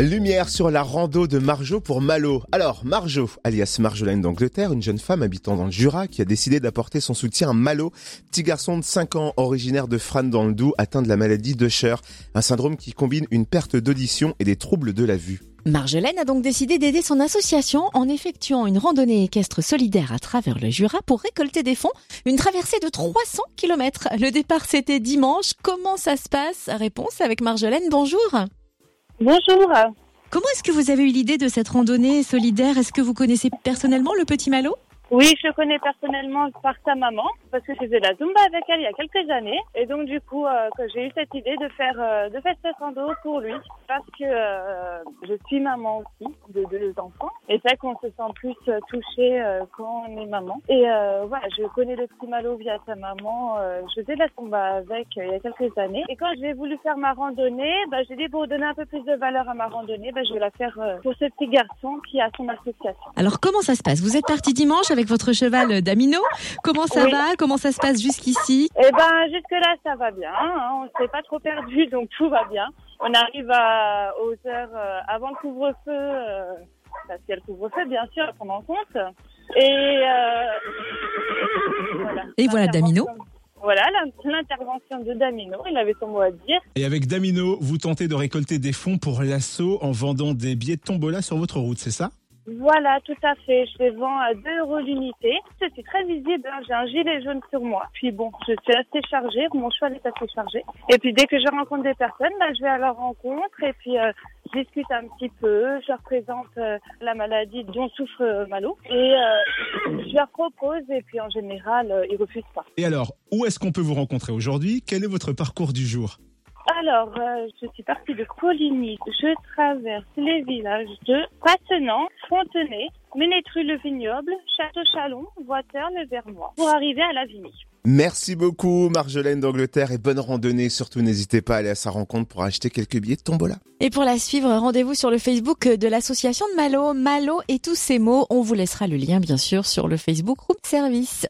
Lumière sur la rando de Marjo pour Malo. Alors, Marjo, alias Marjolaine d'Angleterre, une jeune femme habitant dans le Jura qui a décidé d'apporter son soutien à Malo, petit garçon de 5 ans originaire de Fran dans le Doubs, atteint de la maladie d'Usher, un syndrome qui combine une perte d'audition et des troubles de la vue. Marjolaine a donc décidé d'aider son association en effectuant une randonnée équestre solidaire à travers le Jura pour récolter des fonds. Une traversée de 300 km. Le départ c'était dimanche. Comment ça se passe? Réponse avec Marjolaine. Bonjour. Bonjour. Comment est-ce que vous avez eu l'idée de cette randonnée solidaire? Est-ce que vous connaissez personnellement le petit Malo? Oui, je le connais personnellement par sa maman parce que je faisais la Zumba avec elle il y a quelques années. Et donc du coup euh, j'ai eu cette idée de faire euh, de faire cette rando pour lui. Parce que euh, je suis maman aussi de deux enfants. Et c'est qu'on se sent plus euh, touché euh, quand on est maman. Et euh, voilà je connais le petit Malo via sa maman. Je faisais de la Zumba avec il y a quelques années. Et quand j'ai voulu faire ma randonnée bah, j'ai dit pour donner un peu plus de valeur à ma randonnée bah, je vais la faire pour ce petit garçon qui a son association. Alors comment ça se passe? Vous êtes parti dimanche votre cheval Damino. Comment ça Oui. va? Comment ça se passe jusqu'ici? Eh ben, jusque-là, ça va bien. hein. On s'est pas trop perdu, donc tout va bien. On arrive à, aux heures euh, avant le couvre-feu, euh, parce qu'il y a le couvre-feu, bien sûr, à prendre en compte. Et euh, voilà. Et voilà Damino. Voilà l'in- l'intervention de Damino. Il avait son mot à dire. Et avec Damino, vous tentez de récolter des fonds pour l'assaut en vendant des billets de tombola sur votre route, c'est ça? Voilà, tout à fait. Je les vends à 2 euros l'unité. Je suis très visible. hein. J'ai un gilet jaune sur moi. Puis bon, je suis assez chargée. Mon cheval est assez chargé. Et puis dès que je rencontre des personnes, bah, je vais à leur rencontre et puis euh, je discute un petit peu. Je leur présente euh, la maladie dont souffre euh, Malo et euh, je leur propose. Et puis en général, euh, ils refusent pas. Et alors, où est-ce qu'on peut vous rencontrer aujourd'hui? Quel est votre parcours du jour? Alors, euh, je suis partie de Coligny. Je traverse les villages de Passenant, Fontenay, Ménétru-le-Vignoble, Château-Chalon, Voiteur, le Vernois, pour arriver à Lavigny. Merci beaucoup Marjolaine d'Angleterre et bonne randonnée. Surtout n'hésitez pas à aller à sa rencontre pour acheter quelques billets de tombola. Et pour la suivre, rendez-vous sur le Facebook de l'association de Malo, Malo et tous ces mots. On vous laissera le lien bien sûr sur le Facebook Groupe Service.